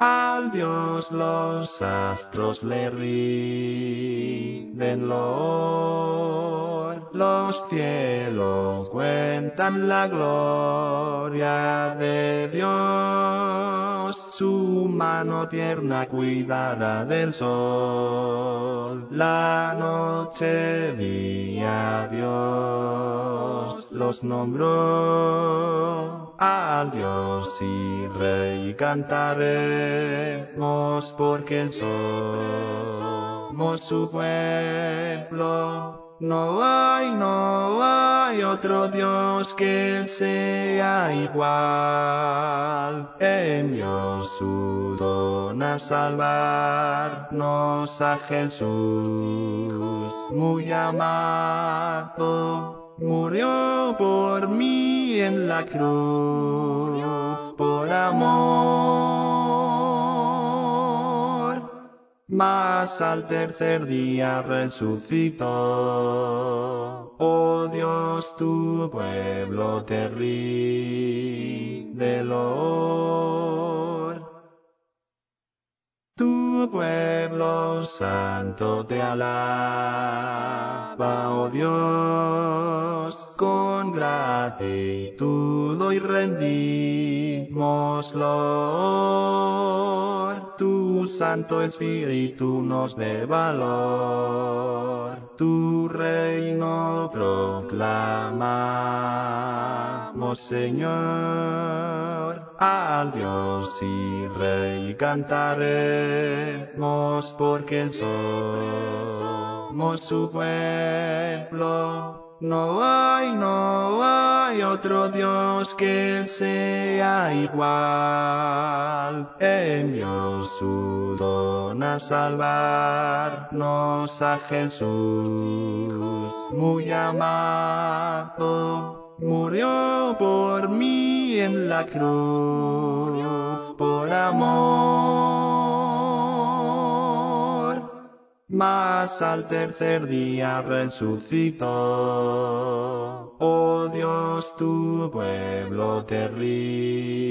Al Dios los astros le rinden los cielos cuentan la gloria de Dios, su mano tierna cuidará del sol, la noche día Dios los nombró al Dios y Rey cantaremos porque somos su pueblo. No hay, no hay otro Dios que sea igual. Envió su don a salvarnos a Jesús, muy amado. Por mí en la cruz, por amor. Mas al tercer día resucitó. Oh Dios, tu pueblo te rinde Tu pueblo santo te alaba, oh Dios, con gratitud hoy rendimoslo. Tu Santo Espíritu nos dé valor, tu reino proclamamos, Señor. Al Dios y Rey cantaremos porque somos su pueblo. No hay, no hay otro Dios que sea igual. Envió su don a salvarnos a Jesús, muy amado. Murió por mí en la cruz, Mas al tercer día resucitó. Oh Dios, tu pueblo te rinde